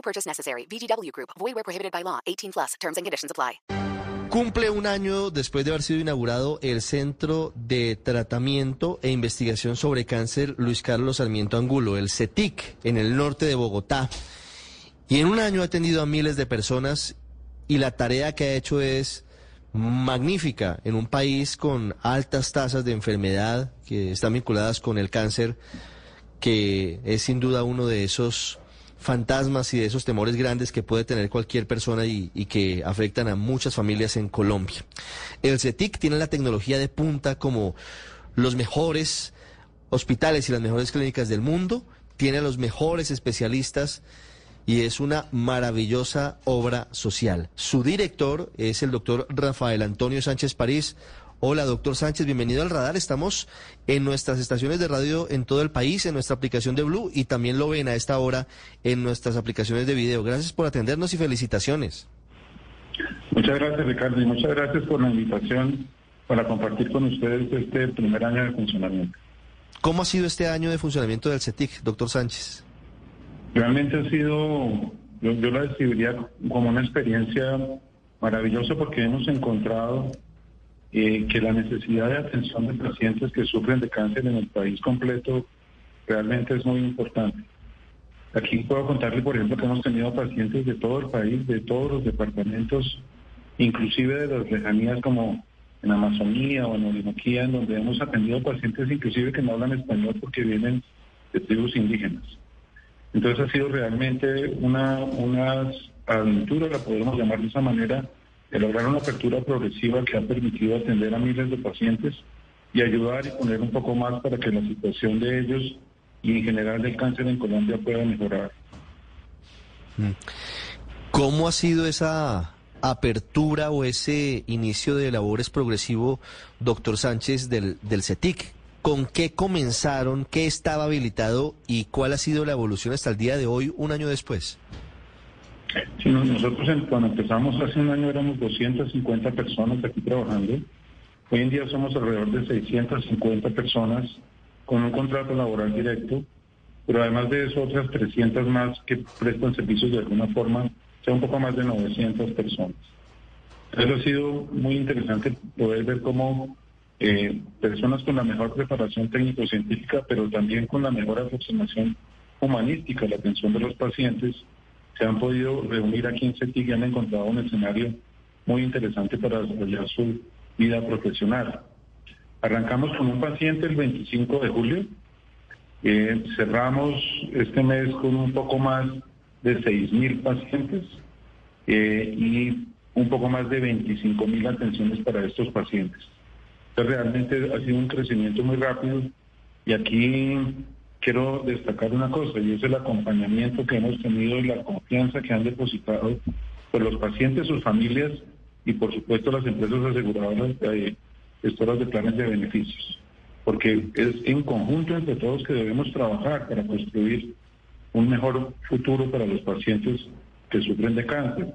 No purchase necessary. VGW Group. Void where prohibited by law. 18 plus. Terms and conditions apply. Cumple un año después de haber sido inaugurado el Centro de Tratamiento e Investigación sobre Cáncer Luis Carlos Sarmiento Angulo, el CETIC, en el norte de Bogotá. Y en un año ha atendido a miles de personas y la tarea que ha hecho es magnífica en un país con altas tasas de enfermedad que están vinculadas con el cáncer, que es sin duda uno de esos fantasmas y de esos temores grandes que puede tener cualquier persona y, y, que afectan a muchas familias en Colombia. El CETIC tiene la tecnología de punta como los mejores hospitales y las mejores clínicas del mundo, tiene a los mejores especialistas y es una maravillosa obra social. Su director es el doctor Rafael Antonio Sánchez París. Hola, doctor Sánchez, bienvenido al radar. Estamos en nuestras estaciones de radio en todo el país, en nuestra aplicación de Blue y también lo ven a esta hora en nuestras aplicaciones de video. Gracias por atendernos y felicitaciones. Muchas gracias, Ricardo, y muchas gracias por la invitación para compartir con ustedes este primer año de funcionamiento. ¿Cómo ha sido este año de funcionamiento del CETIC, doctor Sánchez? Realmente ha sido, yo, yo la describiría como una experiencia maravillosa porque hemos encontrado eh, que la necesidad de atención de pacientes que sufren de cáncer en el país completo realmente es muy importante. Aquí puedo contarle, por ejemplo, que hemos tenido pacientes de todo el país, de todos los departamentos, inclusive de las lejanías como en Amazonía o en Orinoquía, en donde hemos atendido pacientes inclusive que no hablan español porque vienen de tribus indígenas. Entonces ha sido realmente una, una aventura, la podemos llamar de esa manera, de lograr una apertura progresiva que ha permitido atender a miles de pacientes y ayudar y poner un poco más para que la situación de ellos y en general del cáncer en Colombia pueda mejorar. ¿Cómo ha sido esa apertura o ese inicio de labores progresivo, doctor Sánchez, del, del CETIC? ¿Con qué comenzaron? ¿Qué estaba habilitado? ¿Y cuál ha sido la evolución hasta el día de hoy, un año después? Nosotros cuando empezamos hace un año éramos 250 personas aquí trabajando. Hoy en día somos alrededor de 650 personas con un contrato laboral directo, pero además de eso otras 300 más que prestan servicios de alguna forma, sea un poco más de 900 personas. Entonces ha sido muy interesante poder ver cómo eh, personas con la mejor preparación técnico-científica, pero también con la mejor aproximación humanística a la atención de los pacientes, se han podido reunir aquí en CETIC y han encontrado un escenario muy interesante para desarrollar su vida profesional. Arrancamos con un paciente el 25 de julio, eh, cerramos este mes con un poco más de 6.000 pacientes eh, y un poco más de 25.000 atenciones para estos pacientes. Entonces, realmente ha sido un crecimiento muy rápido y aquí quiero destacar una cosa y es el acompañamiento que hemos tenido y la confianza que han depositado por los pacientes, sus familias y por supuesto las empresas aseguradoras de gestoras de planes de beneficios. Porque es en conjunto entre todos que debemos trabajar para construir un mejor futuro para los pacientes que sufren de cáncer.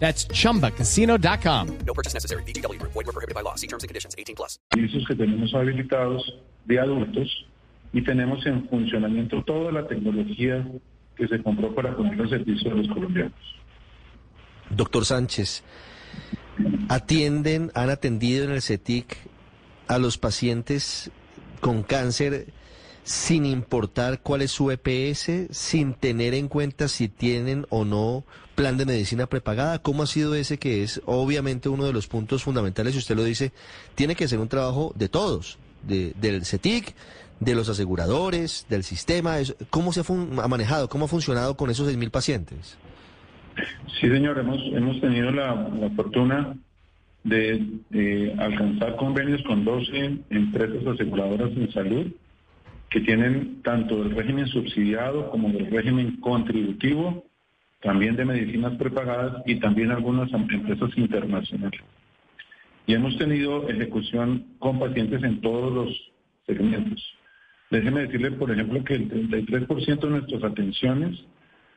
That's chumbacasino.com. No purchase necessary. Group. Void were prohibited by law. See terms and conditions. 18 plus. servicios que tenemos habilitados de adultos y tenemos en funcionamiento toda la tecnología que se compró para poner al servicio de los colombianos. Doctor Sánchez, ¿atienden, han atendido en el CETIC a los pacientes con cáncer sin importar cuál es su EPS, sin tener en cuenta si tienen o no plan de medicina prepagada. ¿Cómo ha sido ese que es obviamente uno de los puntos fundamentales? Y usted lo dice, tiene que ser un trabajo de todos, de, del CETIC, de los aseguradores, del sistema. ¿Cómo se ha, ha manejado? ¿Cómo ha funcionado con esos 6.000 pacientes? Sí, señor, hemos, hemos tenido la, fortuna de, alcanzar convenios con 12 empresas aseguradoras en salud que tienen tanto del régimen subsidiado como del régimen contributivo, también de medicinas prepagadas y también algunas empresas internacionales. Y hemos tenido ejecución con pacientes en todos los segmentos. Déjeme decirle, por ejemplo, que el 33% de nuestras atenciones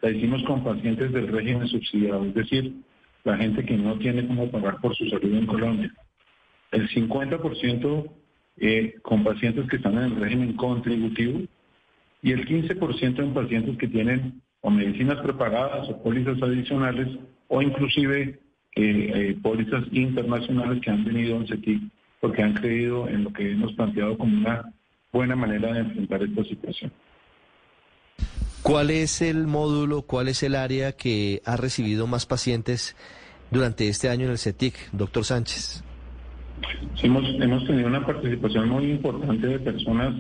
la hicimos con pacientes del régimen subsidiado, es decir, la gente que no tiene cómo pagar por su salud en Colombia. El 50% eh, con pacientes que están en el régimen contributivo y el 15% en pacientes que tienen o medicinas preparadas o pólizas adicionales o inclusive eh, eh, pólizas internacionales que han venido en CETIC porque han creído en lo que hemos planteado como una buena manera de enfrentar esta situación. ¿Cuál es el módulo, cuál es el área que ha recibido más pacientes durante este año en el CETIC, doctor Sánchez? hemos, hemos tenido una participación muy importante de personas.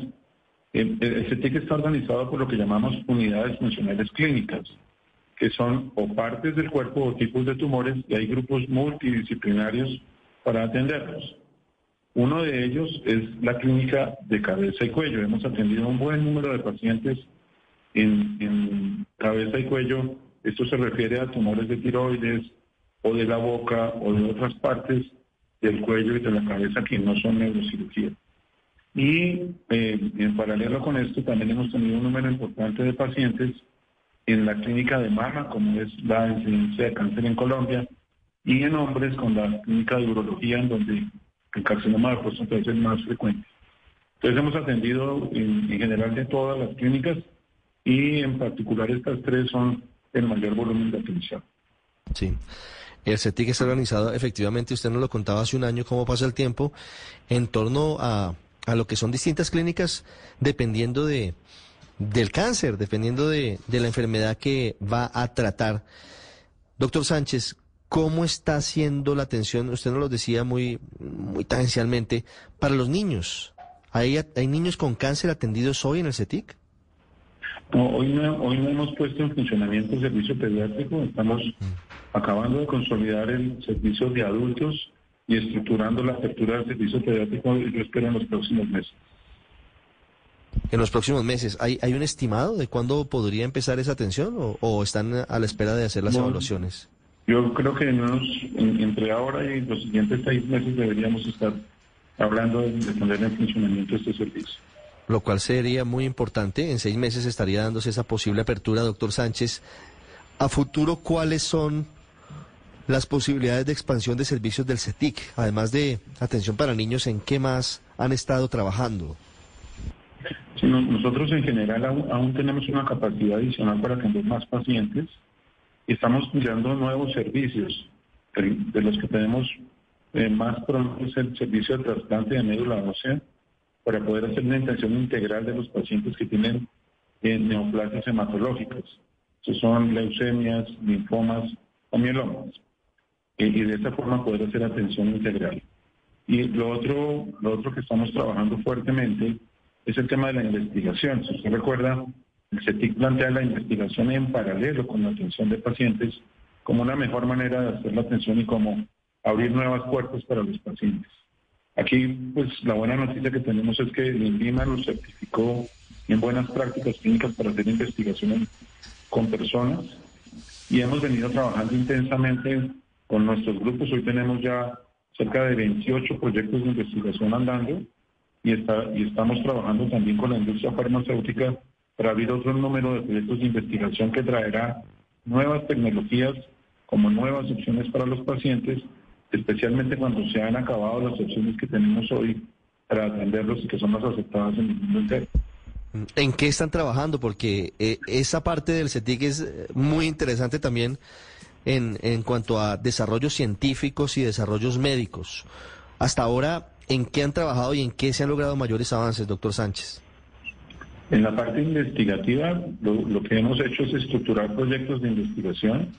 El, el CETIC está organizado por lo que llamamos unidades funcionales clínicas, que son o partes del cuerpo o tipos de tumores y hay grupos multidisciplinarios para atenderlos. Uno de ellos es la clínica de cabeza y cuello. Hemos atendido un buen número de pacientes en, cabeza y cuello, esto se refiere a tumores de tiroides o de la boca o de otras partes del cuello y de la cabeza que no son neurocirugía. Y eh, en paralelo con esto también hemos tenido un número importante de pacientes en la clínica de mama, como es la incidencia de cáncer en Colombia, y en hombres con la clínica de urología, en donde el carcinoma de próstata es el más frecuente. Entonces hemos atendido en general de todas las clínicas y en particular estas tres son el mayor volumen de atención. Sí. El CETIC está organizado, efectivamente, usted nos lo contaba hace un año, cómo pasa el tiempo, en torno a, a lo que son distintas clínicas, dependiendo de, del cáncer, dependiendo de, de la enfermedad que va a tratar. Doctor Sánchez, ¿cómo está haciendo la atención? Usted nos lo decía muy, muy tangencialmente, para los niños. ¿Hay, ¿Hay niños con cáncer atendidos hoy en el CETIC? hoy, no, hoy no hemos puesto en funcionamiento el servicio pediátrico, estamos acabando de consolidar el servicio de adultos y estructurando la apertura del servicio pediátrico, yo espero en los próximos meses. En los próximos meses, ¿hay, hay un estimado de cuándo podría empezar esa atención o, están a la espera de hacer las evaluaciones? Yo creo que entre ahora y los siguientes seis meses deberíamos estar hablando de poner en funcionamiento este servicio lo cual sería muy importante. En seis meses estaría dándose esa posible apertura, doctor Sánchez. A futuro, ¿cuáles son las posibilidades de expansión de servicios del CETIC? Además de atención para niños, ¿en qué más han estado trabajando? nosotros en general aún, tenemos una capacidad adicional para atender más pacientes. Estamos mirando nuevos servicios, de los que tenemos eh, más pronto es el servicio de trasplante de médula ósea para poder hacer una intención integral de los pacientes que tienen eh, neoplasias hematológicas, que son leucemias, linfomas o mielomas, eh, y de esta forma poder hacer atención integral. Y lo otro, lo otro que estamos trabajando fuertemente es el tema de la investigación. Si usted recuerda, el CETIC plantea la investigación en paralelo con la atención de pacientes como una mejor manera de hacer la atención y como abrir nuevas puertas para los pacientes. Aquí, pues la buena noticia que tenemos es que el INVIMA nos certificó en buenas prácticas clínicas para hacer investigación con personas y hemos venido trabajando intensamente con nuestros grupos. Hoy tenemos ya cerca de 28 proyectos de investigación andando y, está, y estamos trabajando también con la industria farmacéutica para abrir otro número de proyectos de investigación que traerá nuevas tecnologías como nuevas opciones para los pacientes especialmente cuando se han acabado las opciones que tenemos hoy para atenderlos y que son más aceptadas en el mundo entero. ¿En qué están trabajando? Porque eh, esa parte del CETIC es muy interesante también en, en cuanto a desarrollos científicos y desarrollos médicos. Hasta ahora, ¿en qué han trabajado y en qué se han logrado mayores avances, doctor Sánchez? En la parte investigativa, lo, que hemos hecho es estructurar proyectos de investigación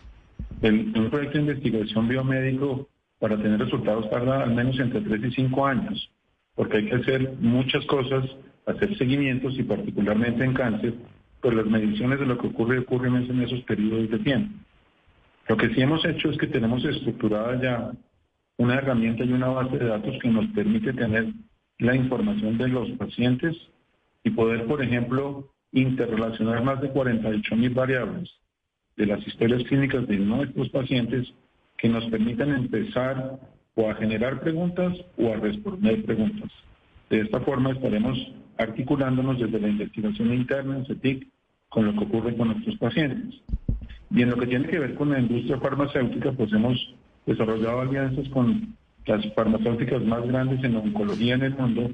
El, un proyecto de investigación biomédico para tener resultados tarda al menos entre 3 y 5 años, porque hay que hacer muchas cosas, hacer seguimientos y particularmente en cáncer, pues las mediciones de lo que ocurre ocurren en esos periodos de tiempo. Lo que sí hemos hecho es que tenemos estructurada ya una herramienta y una base de datos que nos permite tener la información de los pacientes y poder, por ejemplo, interrelacionar más de 48 mil variables de las historias clínicas de nuestros pacientes que nos permitan empezar o a generar preguntas o a responder preguntas. De esta forma estaremos articulándonos desde la investigación interna en CETIC con lo que ocurre con nuestros pacientes. Y en lo que tiene que ver con la industria farmacéutica, pues hemos desarrollado alianzas con las farmacéuticas más grandes en oncología en el mundo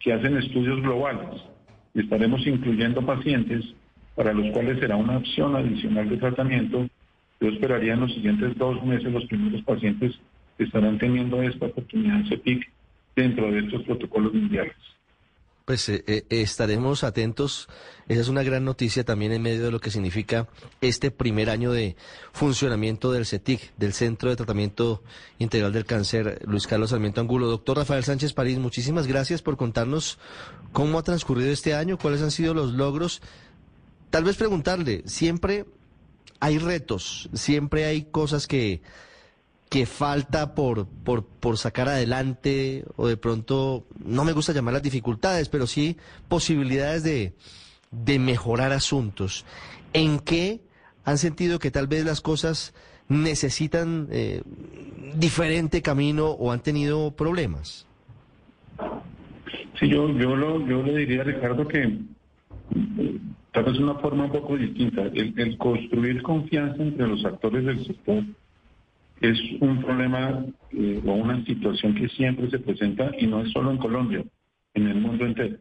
que hacen estudios globales. Y estaremos incluyendo pacientes para los cuales será una opción adicional de tratamiento. Yo esperaría en los siguientes dos meses los primeros pacientes que estarán teniendo esta oportunidad CEPIC dentro de estos protocolos mundiales. Pues eh, eh, estaremos atentos. Esa es una gran noticia también en medio de lo que significa este primer año de funcionamiento del CETIC, del Centro de Tratamiento Integral del Cáncer, Luis Carlos Sarmiento Angulo. Doctor Rafael Sánchez París, muchísimas gracias por contarnos cómo ha transcurrido este año, cuáles han sido los logros. Tal vez preguntarle, siempre hay retos, siempre hay cosas que que falta por, por, por sacar adelante o de pronto, no me gusta llamar las dificultades, pero sí posibilidades de, de mejorar asuntos. ¿En qué han sentido que tal vez las cosas necesitan eh, diferente camino o han tenido problemas? Sí, yo, yo, lo, yo le diría Ricardo que eh, tal vez una forma un poco distinta, el, el construir confianza entre los actores del sector es un problema eh, o una situación que siempre se presenta y no es solo en Colombia, en el mundo entero.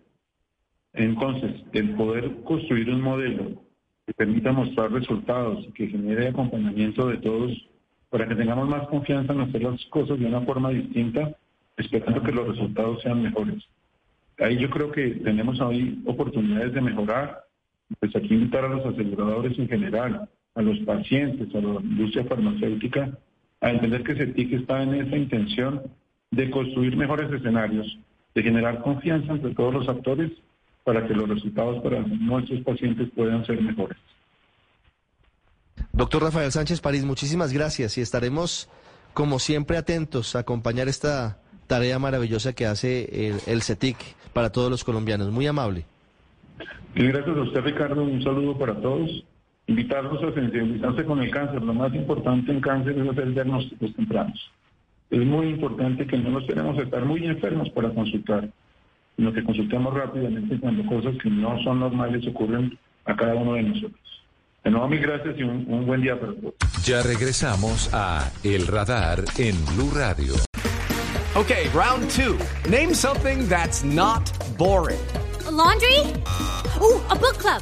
Entonces, el poder construir un modelo que permita mostrar resultados y que genere acompañamiento de todos para que tengamos más confianza en hacer las cosas de una forma distinta, esperando que los resultados sean mejores. Ahí yo creo que tenemos hoy oportunidades de mejorar. Pues aquí invitar a los aseguradores en general, a los pacientes, a la industria farmacéutica, a entender que CETIC está en esa intención de construir mejores escenarios, de generar confianza entre todos los actores para que los resultados para nuestros pacientes puedan ser mejores. Doctor Rafael Sánchez París, muchísimas gracias y estaremos, como siempre, atentos a acompañar esta tarea maravillosa que hace el, el CETIC para todos los colombianos. Muy amable. Y gracias a usted, Ricardo. Un saludo para todos invitarlos a sensibilizarse con el cáncer. Lo más importante en cáncer es hacer diagnósticos tempranos. Es muy importante que no nos tenemos que estar muy enfermos para consultar, sino que consultemos rápidamente cuando cosas que no son normales ocurren a cada uno de nosotros. De nuevo, mil gracias y un, un buen día para todos. Ya regresamos a El Radar en Blue Radio. Okay, round two. Name something that's not boring. A laundry? Ooh, a book club.